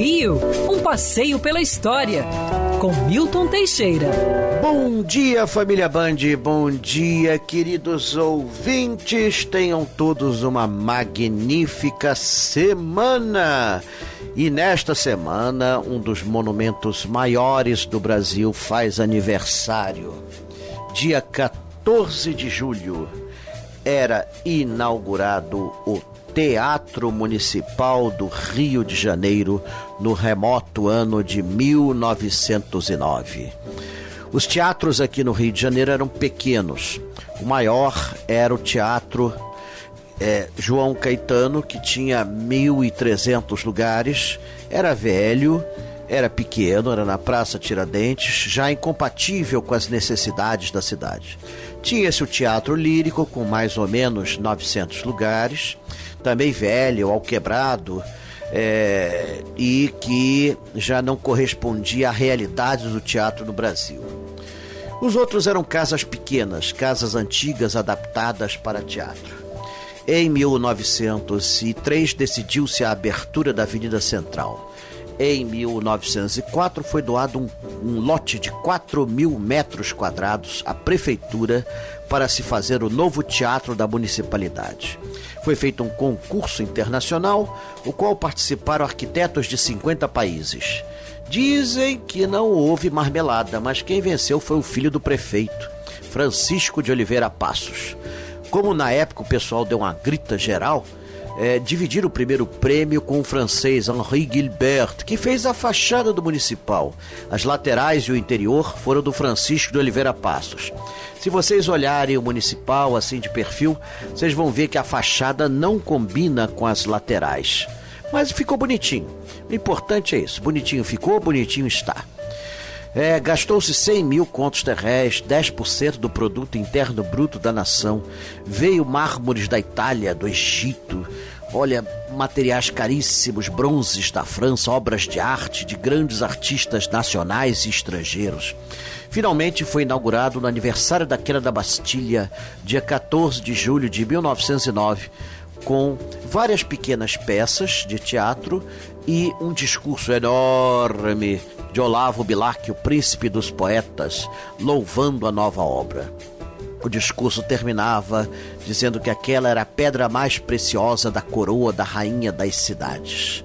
Rio, um passeio pela história, com Milton Teixeira. Bom dia, família Band, bom dia, queridos ouvintes. Tenham todos uma magnífica semana. E nesta semana, um dos monumentos maiores do Brasil faz aniversário. Dia 14 de julho era inaugurado o Teatro Municipal do Rio de Janeiro no remoto ano de 1909. Os teatros aqui no Rio de Janeiro eram pequenos. O maior era o Teatro é, João Caetano, que tinha 1.300 lugares, era velho, era pequeno, era na Praça Tiradentes, já incompatível com as necessidades da cidade. Tinha-se o Teatro Lírico, com mais ou menos 900 lugares, também velho, ao quebrado, é, e que já não correspondia à realidade do teatro no Brasil. Os outros eram casas pequenas, casas antigas adaptadas para teatro. Em 1903 decidiu-se a abertura da Avenida Central. Em 1904 foi doado um, um lote de 4 mil metros quadrados à prefeitura para se fazer o novo teatro da municipalidade. Foi feito um concurso internacional, o qual participaram arquitetos de 50 países. Dizem que não houve marmelada, mas quem venceu foi o filho do prefeito, Francisco de Oliveira Passos. Como na época o pessoal deu uma grita geral, é, dividir o primeiro prêmio com o francês Henri Gilbert, que fez a fachada do municipal. As laterais e o interior foram do Francisco de Oliveira Passos. Se vocês olharem o municipal assim de perfil, vocês vão ver que a fachada não combina com as laterais. Mas ficou bonitinho. O importante é isso: bonitinho ficou, bonitinho está. É, Gastou-se 100 mil contos terrestres, 10% do produto interno bruto da nação. Veio mármores da Itália, do Egito. Olha, materiais caríssimos, bronzes da França, obras de arte de grandes artistas nacionais e estrangeiros. Finalmente foi inaugurado no aniversário da queda da Bastilha, dia 14 de julho de 1909, com várias pequenas peças de teatro e um discurso enorme de Olavo Bilac, o príncipe dos poetas, louvando a nova obra. O discurso terminava dizendo que aquela era a pedra mais preciosa da coroa da rainha das cidades.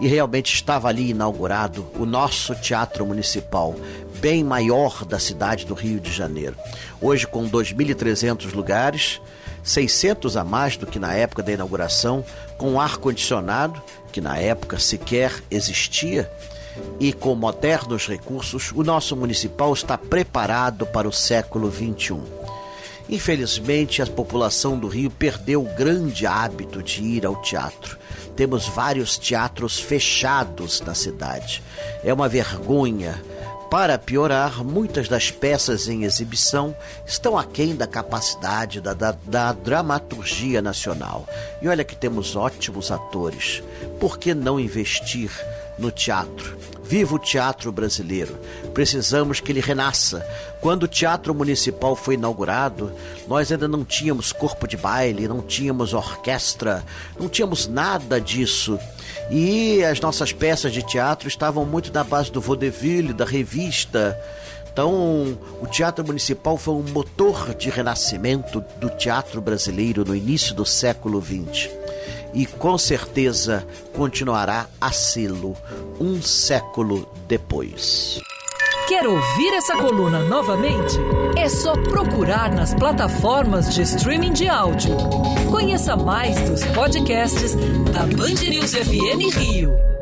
E realmente estava ali inaugurado o nosso teatro municipal, bem maior da cidade do Rio de Janeiro. Hoje, com 2.300 lugares, 600 a mais do que na época da inauguração, com ar-condicionado, que na época sequer existia, e com modernos recursos, o nosso municipal está preparado para o século XXI. Infelizmente, a população do Rio perdeu o grande hábito de ir ao teatro. Temos vários teatros fechados na cidade. É uma vergonha. Para piorar, muitas das peças em exibição estão aquém da capacidade da, da, da, dramaturgia nacional. E olha que temos ótimos atores. Por que não investir no teatro. Viva o teatro brasileiro. Precisamos que ele renasça. Quando o Teatro Municipal foi inaugurado, nós ainda não tínhamos corpo de baile, não tínhamos orquestra, não tínhamos nada disso. E as nossas peças de teatro estavam muito da base do vaudeville, da revista. Então, o Teatro Municipal foi um motor de renascimento do teatro brasileiro no início do século XX e com certeza continuará a sê-lo um século depois. Quer ouvir essa coluna novamente? É só procurar nas plataformas de streaming de áudio. Conheça mais dos podcasts da Band News FM Rio.